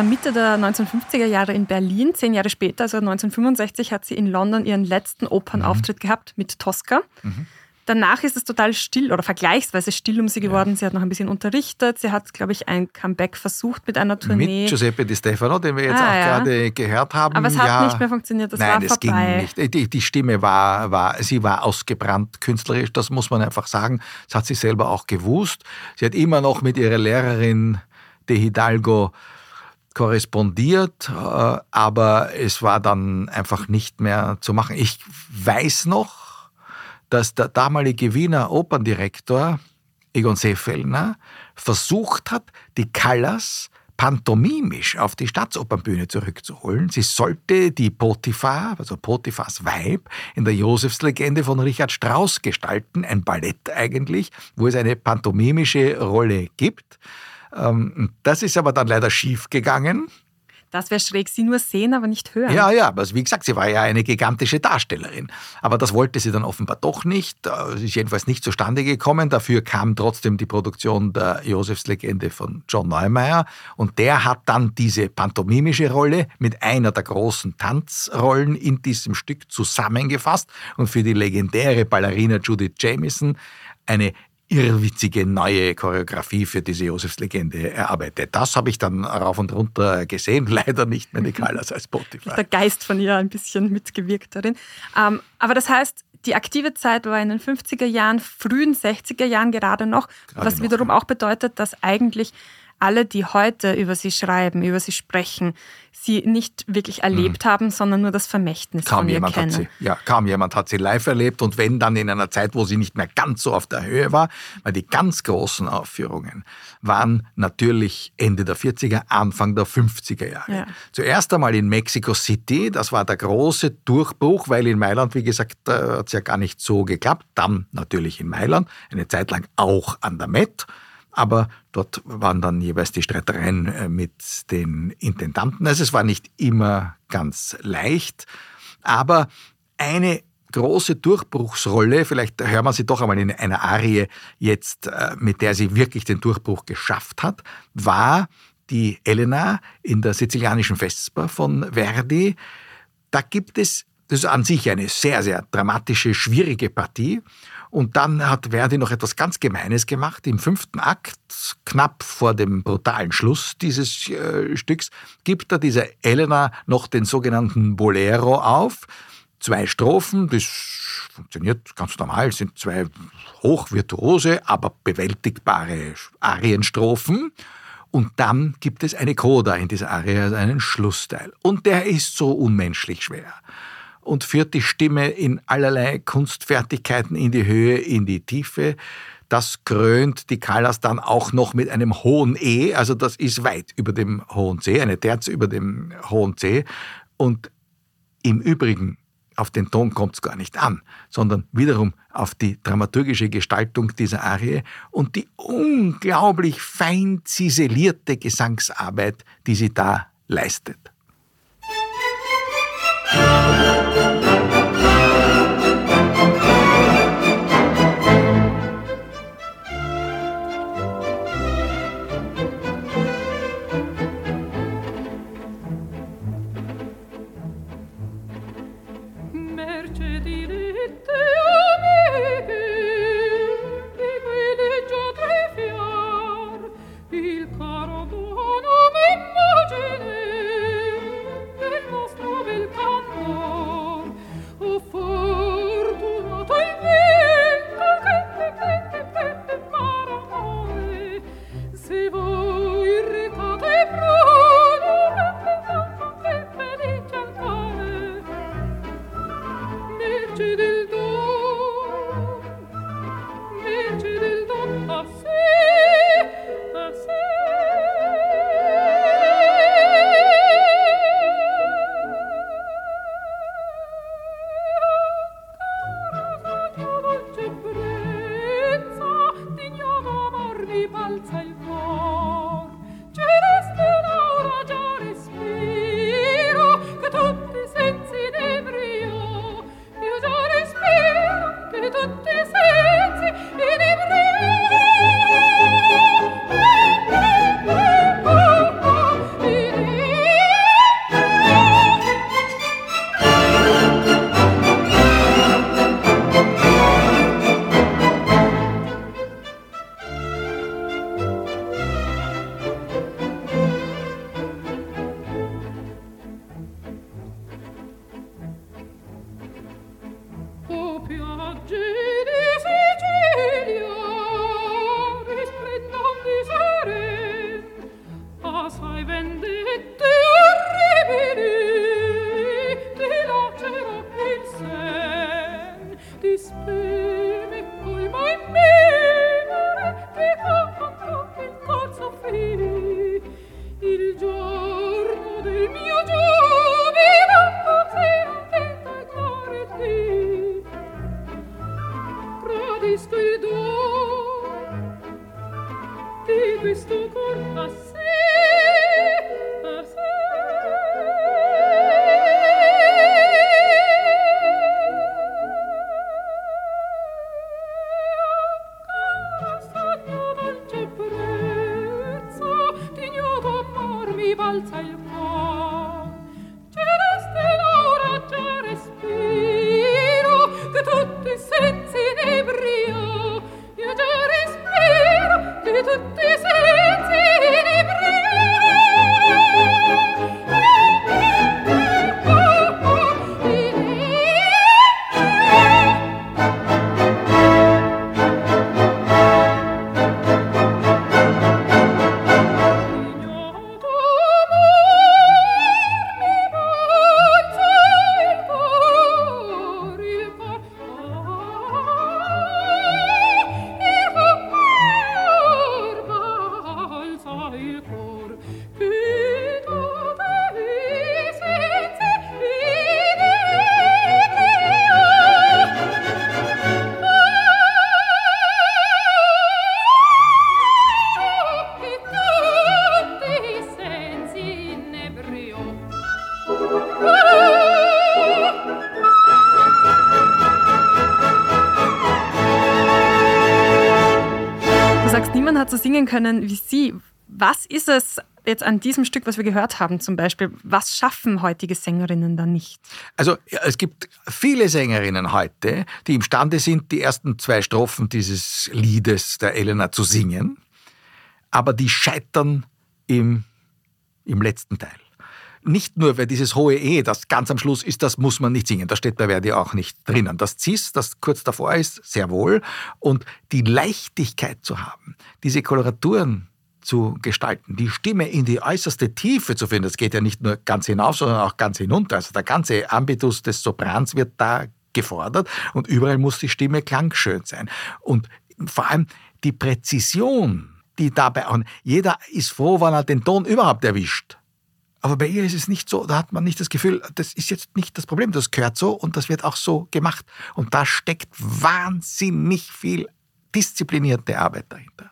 war Mitte der 1950er Jahre in Berlin. Zehn Jahre später, also 1965, hat sie in London ihren letzten Opernauftritt gehabt mit Tosca. Danach ist es total still oder vergleichsweise still um sie geworden. Sie hat noch ein bisschen unterrichtet. Sie hat, glaube ich, ein Comeback versucht mit einer Tournee. Mit Giuseppe Di Stefano, den wir jetzt Ah, auch ja. gerade gehört haben. Aber es hat ja, nicht mehr funktioniert, das Nein, war es vorbei. ging nicht. Die, die Stimme war, war, sie war ausgebrannt künstlerisch, das muss man einfach sagen. Das hat sie selber auch gewusst. Sie hat immer noch mit ihrer Lehrerin De Hidalgo korrespondiert, äh, aber es war dann einfach nicht mehr zu machen. Ich weiß noch, dass der damalige Wiener Operndirektor Egon Seefellner versucht hat, die Callas pantomimisch auf die Staatsopernbühne zurückzuholen. Sie sollte die Potiphar, also Potiphars Weib, in der Josefslegende von Richard Strauss gestalten, ein Ballett eigentlich, wo es eine pantomimische Rolle gibt. Ähm, Das ist aber dann leider schief gegangen. Das wäre schräg, sie nur sehen, aber nicht hören. Ja, ja, aber wie gesagt, sie war ja eine gigantische Darstellerin. Aber das wollte sie dann offenbar doch nicht. Äh, Es ist jedenfalls nicht zustande gekommen. Dafür kam trotzdem die Produktion der Josefslegende von John Neumeier. Und der hat dann diese pantomimische Rolle mit einer der großen Tanzrollen in diesem Stück zusammengefasst und für die legendäre Ballerina Judith Jamison eine irrwitzige neue Choreografie für diese Josefslegende erarbeitet. Das habe ich dann rauf und runter gesehen, leider nicht mehr die Callas als Spotify. der Geist von ihr ein bisschen mitgewirkt darin. Ähm, aber das heißt, die aktive Zeit war in den 50er Jahren, frühen 60er Jahren gerade noch, Gerade was noch, wiederum ja. auch bedeutet, dass eigentlich alle, die heute über sie schreiben, über sie sprechen, sie nicht wirklich erlebt haben, sondern nur das Vermächtnis Mhm. Kaum von ihr jemand, hat kennen. sie, ja, kaum jemand hat sie live erlebt und wenn dann in einer Zeit, wo sie nicht mehr ganz so auf der Höhe war, weil die ganz großen Aufführungen waren natürlich Ende der 40er, Anfang der 50er Jahre. Ja. Zuerst einmal in Mexico City, das war der große Durchbruch, weil in Mailand, wie gesagt, hat es ja gar nicht so geklappt. Dann natürlich in Mailand, eine Zeit lang auch an der Met. Aber dort waren dann jeweils die Streitereien äh, mit den Intendanten. Also es war nicht immer ganz leicht. Aber eine große Durchbruchsrolle, vielleicht hören wir sie doch einmal in einer Arie jetzt, äh, mit der sie wirklich den Durchbruch geschafft hat, war die Elena in der sizilianischen Vesper von Verdi. Da gibt es, das ist an sich eine sehr, sehr dramatische, schwierige Partie. Und dann hat Verdi noch etwas ganz Gemeines gemacht. Im fünften Akt, knapp vor dem brutalen Schluss dieses äh, Stücks, gibt er dieser Elena noch den sogenannten Bolero auf. Zwei Strophen, das funktioniert ganz normal, sind zwei hochvirtuose, aber bewältigbare Arienstrophen. Und dann gibt es eine Coda in dieser Arie, also einen Schlussteil. Und der ist so unmenschlich schwer und führt die Stimme in allerlei Kunstfertigkeiten in die Höhe, in die Tiefe. Das krönt die Callas dann auch noch mit einem hohen E, also das ist weit über dem hohen C, eine Terz über dem hohen C. Und im Übrigen, auf den Ton kommt es gar nicht an, sondern wiederum auf die dramaturgische Gestaltung dieser Arie und die unglaublich fein ziselierte Gesangsarbeit, die sie da leistet. Singen können wie Sie. Was ist es jetzt an diesem Stück, was wir gehört haben zum Beispiel? Was schaffen heutige Sängerinnen da nicht? Also es gibt viele Sängerinnen heute, die imstande sind, die ersten zwei Strophen dieses Liedes der Elena zu singen, aber die scheitern im, im letzten Teil. Nicht nur, weil dieses hohe E, das ganz am Schluss ist, das muss man nicht singen. Das steht bei Verdi auch nicht drinnen. Das Cis, das kurz davor ist, sehr wohl. Und die Leichtigkeit zu haben, diese Koloraturen zu gestalten, die Stimme in die äußerste Tiefe zu führen, das geht ja nicht nur ganz hinauf, sondern auch ganz hinunter. Also der ganze Ambitus des Soprans wird da gefordert und überall muss die Stimme klangschön sein. Und vor allem die Präzision, die dabei auch, jeder ist froh, wenn er den Ton überhaupt erwischt. Aber bei ihr ist es nicht so, da hat man nicht das Gefühl, das ist jetzt nicht das Problem, das gehört so und das wird auch so gemacht. Und da steckt wahnsinnig viel disziplinierte Arbeit dahinter.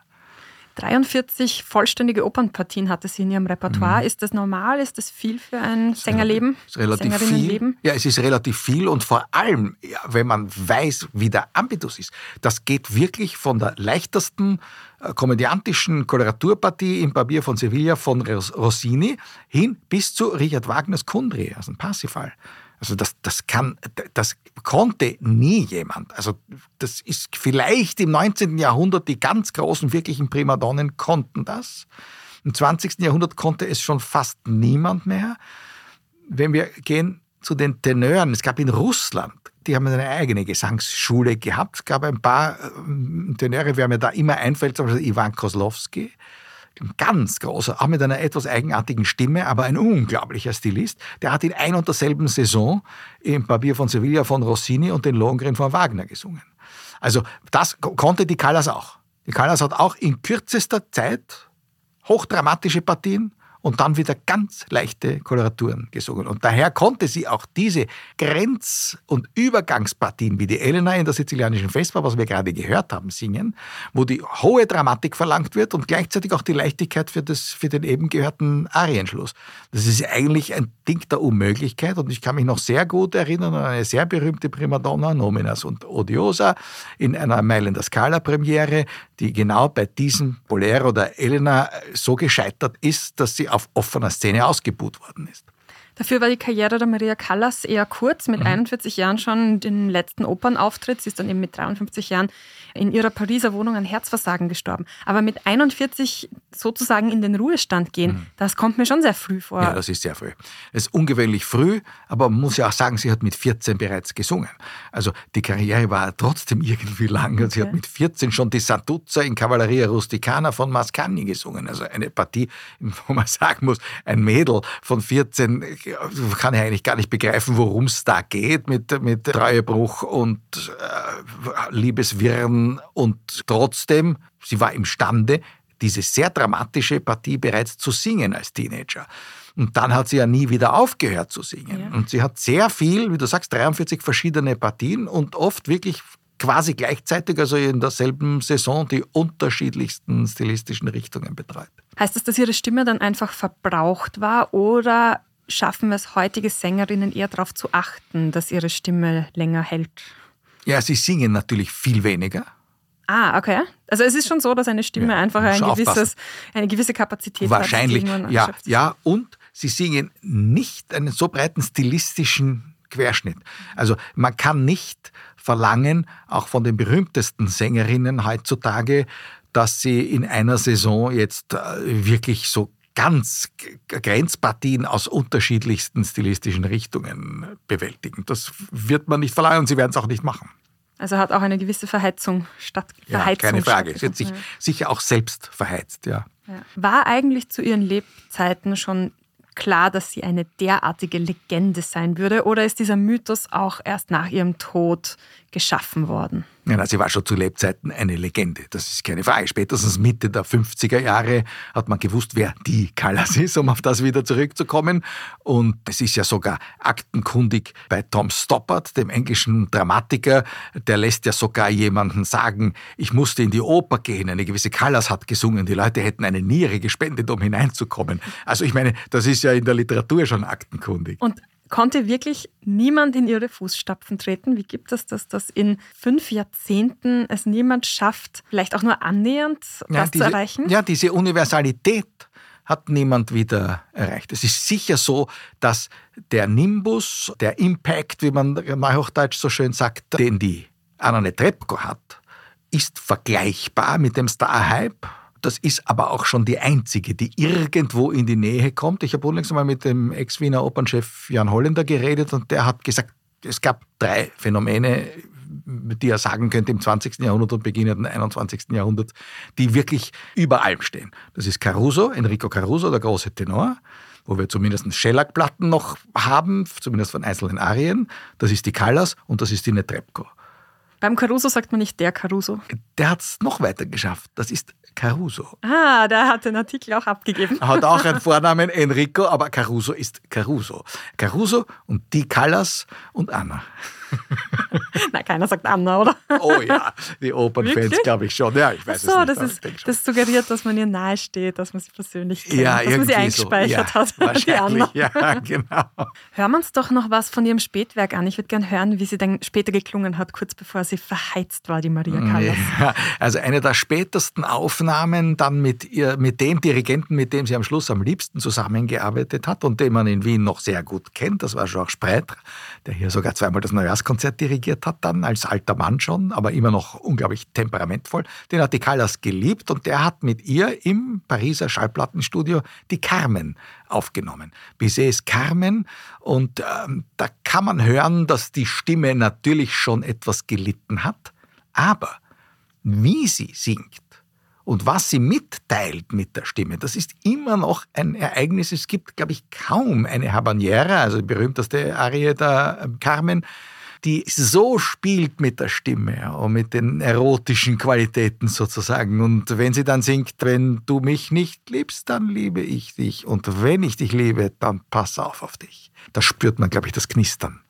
43 vollständige Opernpartien hatte sie in ihrem Repertoire. Ist das normal? Ist das viel für ein Sängerleben? Mhm. ist relativ viel. Ja, es ist relativ viel und vor allem, ja, wenn man weiß, wie der Ambitus ist, das geht wirklich von der leichtesten komödiantischen Koloraturpartie im Barbier von Sevilla von Ros- Rossini hin bis zu Richard Wagners Kundry, also ein Parsifal. Also das, das kann, das konnte nie jemand. Also das ist vielleicht im 19. Jahrhundert die ganz großen wirklichen Primadonnen konnten das. Im 20. Jahrhundert konnte es schon fast niemand mehr. Wenn wir gehen zu den Tenören, es gab in Russland, die haben eine eigene Gesangsschule gehabt. Es gab ein paar ähm, Tenöre, wer mir da immer einfällt, zum Beispiel Ivan Koslowski, ein ganz großer, auch mit einer etwas eigenartigen Stimme, aber ein unglaublicher Stilist. Der hat in ein und derselben Saison im Barbier von Sevilla von Rossini und den Lohengrin von Wagner gesungen. Also das ko- konnte die Callas auch. Die Callas hat auch in kürzester Zeit hochdramatische Partien und dann wieder ganz leichte Koloraturen gesungen. Und daher konnte sie auch diese Grenz- und Übergangspartien, wie die Elena in der sizilianischen Vesper, was wir gerade gehört haben, singen, wo die hohe Dramatik verlangt wird und gleichzeitig auch die Leichtigkeit für, das, für den eben gehörten Arienschluss. Das ist eigentlich ein Ding der Unmöglichkeit und ich kann mich noch sehr gut erinnern an eine sehr berühmte Primadonna, Nominas und Odiosa, in einer Meilen der Scala-Premiere, die genau bei diesem Bolero der Elena so gescheitert ist, dass sie auf offener Szene ausgebuht worden ist. Dafür war die Karriere der Maria Callas eher kurz, Mhm. mit 41 Jahren schon den letzten Opernauftritt. Sie ist dann eben mit 53 Jahren in ihrer Pariser Wohnung an Herzversagen gestorben. Aber mit 41 sozusagen in den Ruhestand gehen, das kommt mir schon sehr früh vor. Mhm. Ja, das ist sehr früh. Es ist ungewöhnlich früh, aber man muss ja auch sagen, sie hat mit 14 bereits gesungen. Also die Karriere war trotzdem irgendwie lang. Und Sie hat Okay. mit 14 schon die Santuzza in Cavalleria Rusticana von Mascagni gesungen. Also eine Partie, wo man sagen muss, ein Mädel von 14 kann ja eigentlich gar nicht begreifen, worum es da geht mit, mit Treuebruch und äh, Liebeswirren. Und trotzdem, sie war imstande, diese sehr dramatische Partie bereits zu singen als Teenager. Und dann hat sie ja nie wieder aufgehört zu singen. Ja. Und sie hat sehr viel, wie du sagst, 43 verschiedene Partien und oft wirklich quasi gleichzeitig, also in derselben Saison, die unterschiedlichsten stilistischen Richtungen betreut. Heißt das, dass ihre Stimme dann einfach verbraucht war oder schaffen es heutige Sängerinnen eher darauf zu achten, dass ihre Stimme länger hält? Ja, sie singen natürlich viel weniger. Ah, okay. Also es ist schon so, dass eine Stimme Ja, einfach ein gewisses, eine gewisse Kapazität Wahrscheinlich, hat. irgendwann ja, ja. Und sie singen nicht einen so breiten stilistischen Querschnitt. Also man kann nicht verlangen, auch von den berühmtesten Sängerinnen heutzutage, dass sie in einer Saison jetzt äh, wirklich so ganz Grenzpartien aus unterschiedlichsten stilistischen Richtungen bewältigen. Das wird man nicht verlangen und sie werden es auch nicht machen. Also hat auch eine gewisse Verheizung statt Ja, Verheizung keine Frage. Sie hat sich stattgefunden, sicher auch selbst verheizt, ja. ja. Ja. War eigentlich zu ihren Lebzeiten schon klar, dass sie eine derartige Legende sein würde oder ist dieser Mythos auch erst nach ihrem Tod geschaffen worden? Ja, sie war schon zu Lebzeiten eine Legende, das ist keine Frage. Spätestens Mitte der 50er Jahre hat man gewusst, wer die Callas ist, um auf das wieder zurückzukommen. Und es ist ja sogar aktenkundig bei Tom Stoppard, dem englischen Dramatiker, der lässt ja sogar jemanden sagen, ich musste in die Oper gehen, eine gewisse Callas hat gesungen, die Leute hätten eine Niere gespendet, um hineinzukommen. Also ich meine, das ist ja in der Literatur schon aktenkundig. Und konnte wirklich niemand in ihre Fußstapfen treten? Wie gibt es das, dass in fünf Jahrzehnten es niemand schafft, vielleicht auch nur annähernd das diese, zu erreichen? Ja, diese Universalität hat niemand wieder erreicht. Es ist sicher so, dass der Nimbus, der Impact, wie man neuhochdeutsch so schön sagt, den die Anna Netrebko hat, ist vergleichbar mit dem Star-Hype. Das ist aber auch schon die einzige, die irgendwo in die Nähe kommt. Ich habe unlängst mal mit dem Ex-Wiener Opernchef Jan Holländer geredet und der hat gesagt, es gab drei Phänomene, die er sagen könnte im 20. Jahrhundert und beginnenden 21. Jahrhundert, die wirklich über allem stehen. Das ist Caruso, Enrico Caruso, der große Tenor, wo wir zumindest Schellackplatten noch haben, zumindest von einzelnen Arien. Das ist die Callas und das ist die Netrebko. Beim Caruso sagt man nicht der Caruso. Der hat es noch weiter geschafft. Das ist Caruso. Ah, der hat den Artikel auch abgegeben. Er hat auch einen Vornamen Enrico, aber Caruso ist Caruso. Caruso und die Callas und Anna. Na, keiner sagt Anna, oder? Oh ja, die Opernfans glaube ich schon. Ja, ich weiß so, es nicht. das, ist, das suggeriert, dass man ihr nahe steht, dass man sie persönlich kennt, ja, dass man sie eingespeichert so. hat, ja, die Anna. wahrscheinlich. Ja, genau. Hören wir uns doch noch was von ihrem Spätwerk an. Ich würde gern hören, wie sie dann später geklungen hat, kurz bevor sie verheizt war, die Maria Callas. Ja, also eine der spätesten Aufnahmen dann mit, ihr, mit dem Dirigenten, mit dem sie am Schluss am liebsten zusammengearbeitet hat und den man in Wien noch sehr gut kennt, das war Georges Spreitre, der hier sogar zweimal das Neujahrskonzert dirigiert hat, dann als alter Mann schon, aber immer noch unglaublich temperamentvoll. Den hat die Callas geliebt und der hat mit ihr im Pariser Schallplattenstudio die Carmen aufgenommen. Bizets Carmen und ähm, da kann man hören, dass die Stimme natürlich schon etwas gelitten hat, aber wie sie singt und was sie mitteilt mit der Stimme, das ist immer noch ein Ereignis. Es gibt, glaube ich, kaum eine Habanera, also die berühmteste Arie der ähm, Carmen, die so spielt mit der Stimme und mit den erotischen Qualitäten sozusagen. Und wenn sie dann singt, wenn du mich nicht liebst, dann liebe ich dich. Und wenn ich dich liebe, dann pass auf auf dich. Da spürt man, glaube ich, das Knistern.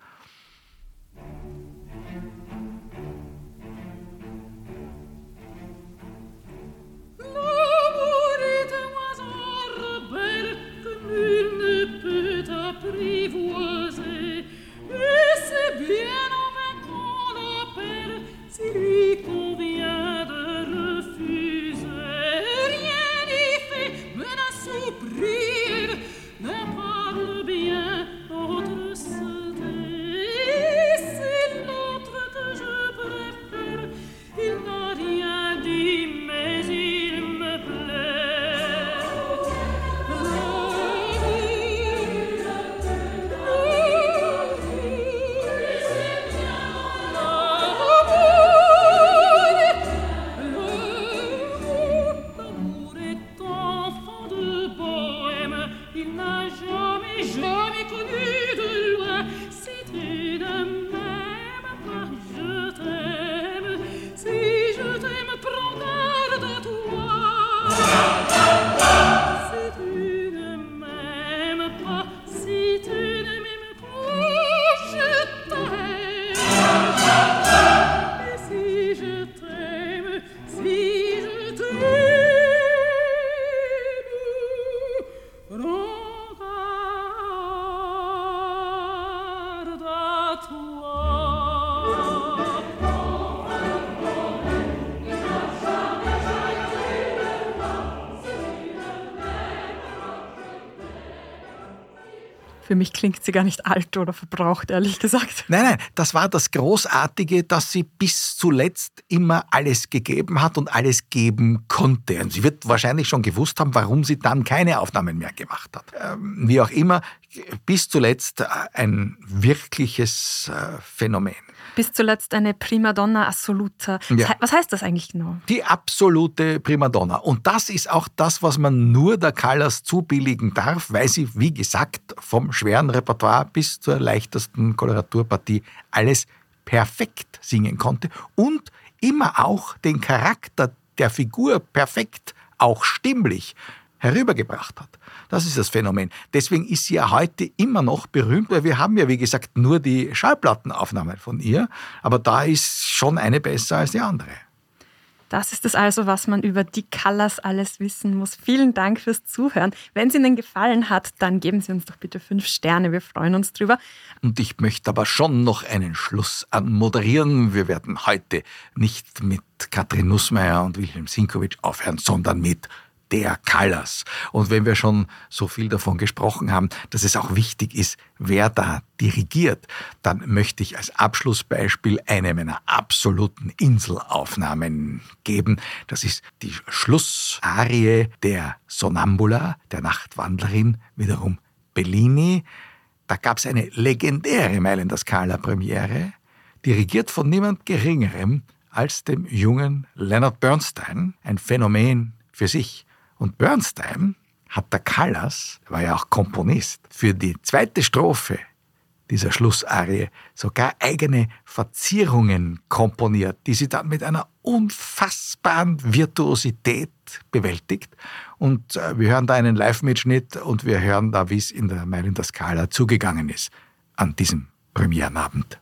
Für mich klingt sie gar nicht alt oder verbraucht, ehrlich gesagt. Nein, nein, das war das Großartige, dass sie bis zuletzt immer alles gegeben hat und alles geben konnte. Und sie wird wahrscheinlich schon gewusst haben, warum sie dann keine Aufnahmen mehr gemacht hat. Ähm, wie auch immer, bis zuletzt ein wirkliches äh, Phänomen. Bis zuletzt eine Primadonna assoluta. Ja. Was heißt das eigentlich genau? Die absolute Primadonna. Und das ist auch das, was man nur der Callas zubilligen darf, weil sie, wie gesagt, vom schweren Repertoire bis zur leichtesten Koloraturpartie alles perfekt singen konnte und immer auch den Charakter der Figur perfekt, auch stimmlich, herübergebracht hat. Das ist das Phänomen. Deswegen ist sie ja heute immer noch berühmt, weil wir haben ja, wie gesagt, nur die Schallplattenaufnahmen von ihr, aber da ist schon eine besser als die andere. Das ist es also, was man über die Callas alles wissen muss. Vielen Dank fürs Zuhören. Wenn es Ihnen gefallen hat, dann geben Sie uns doch bitte fünf Sterne. Wir freuen uns drüber. Und ich möchte aber schon noch einen Schluss anmoderieren. Wir werden heute nicht mit Katrin Nussmeier und Wilhelm Sinkowitsch aufhören, sondern mit der Callas. Und wenn wir schon so viel davon gesprochen haben, dass es auch wichtig ist, wer da dirigiert, dann möchte ich als Abschlussbeispiel eine meiner absoluten Inselaufnahmen geben. Das ist die Schlussarie der Sonnambula, der Nachtwandlerin, wiederum Bellini. Da gab es eine legendäre Mailänder Scala-Premiere, dirigiert von niemand Geringerem als dem jungen Leonard Bernstein, ein Phänomen für sich. Und Bernstein hat der Callas, war ja auch Komponist, für die zweite Strophe dieser Schlussarie sogar eigene Verzierungen komponiert, die sie dann mit einer unfassbaren Virtuosität bewältigt. Und äh, wir hören da einen Live-Mitschnitt und wir hören da, wie es in der Mailänder Scala zugegangen ist an diesem Premierenabend.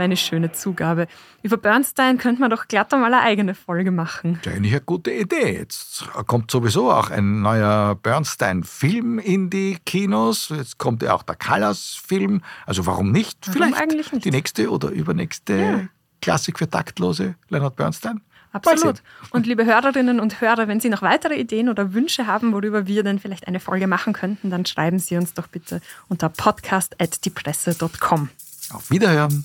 Eine schöne Zugabe. Über Bernstein könnte man doch glatt einmal eine eigene Folge machen. Ja, eigentlich eine gute Idee. Jetzt kommt sowieso auch ein neuer Bernstein-Film in die Kinos. Jetzt kommt ja auch der Callas-Film. Also warum nicht? Warum Vielleicht nicht? die nächste oder übernächste Ja. Klassik für Taktlose Leonard Bernstein. Absolut. Und liebe Hörerinnen und Hörer, wenn Sie noch weitere Ideen oder Wünsche haben, worüber wir denn vielleicht eine Folge machen könnten, dann schreiben Sie uns doch bitte unter podcast.diepresse.com. Auf Wiederhören.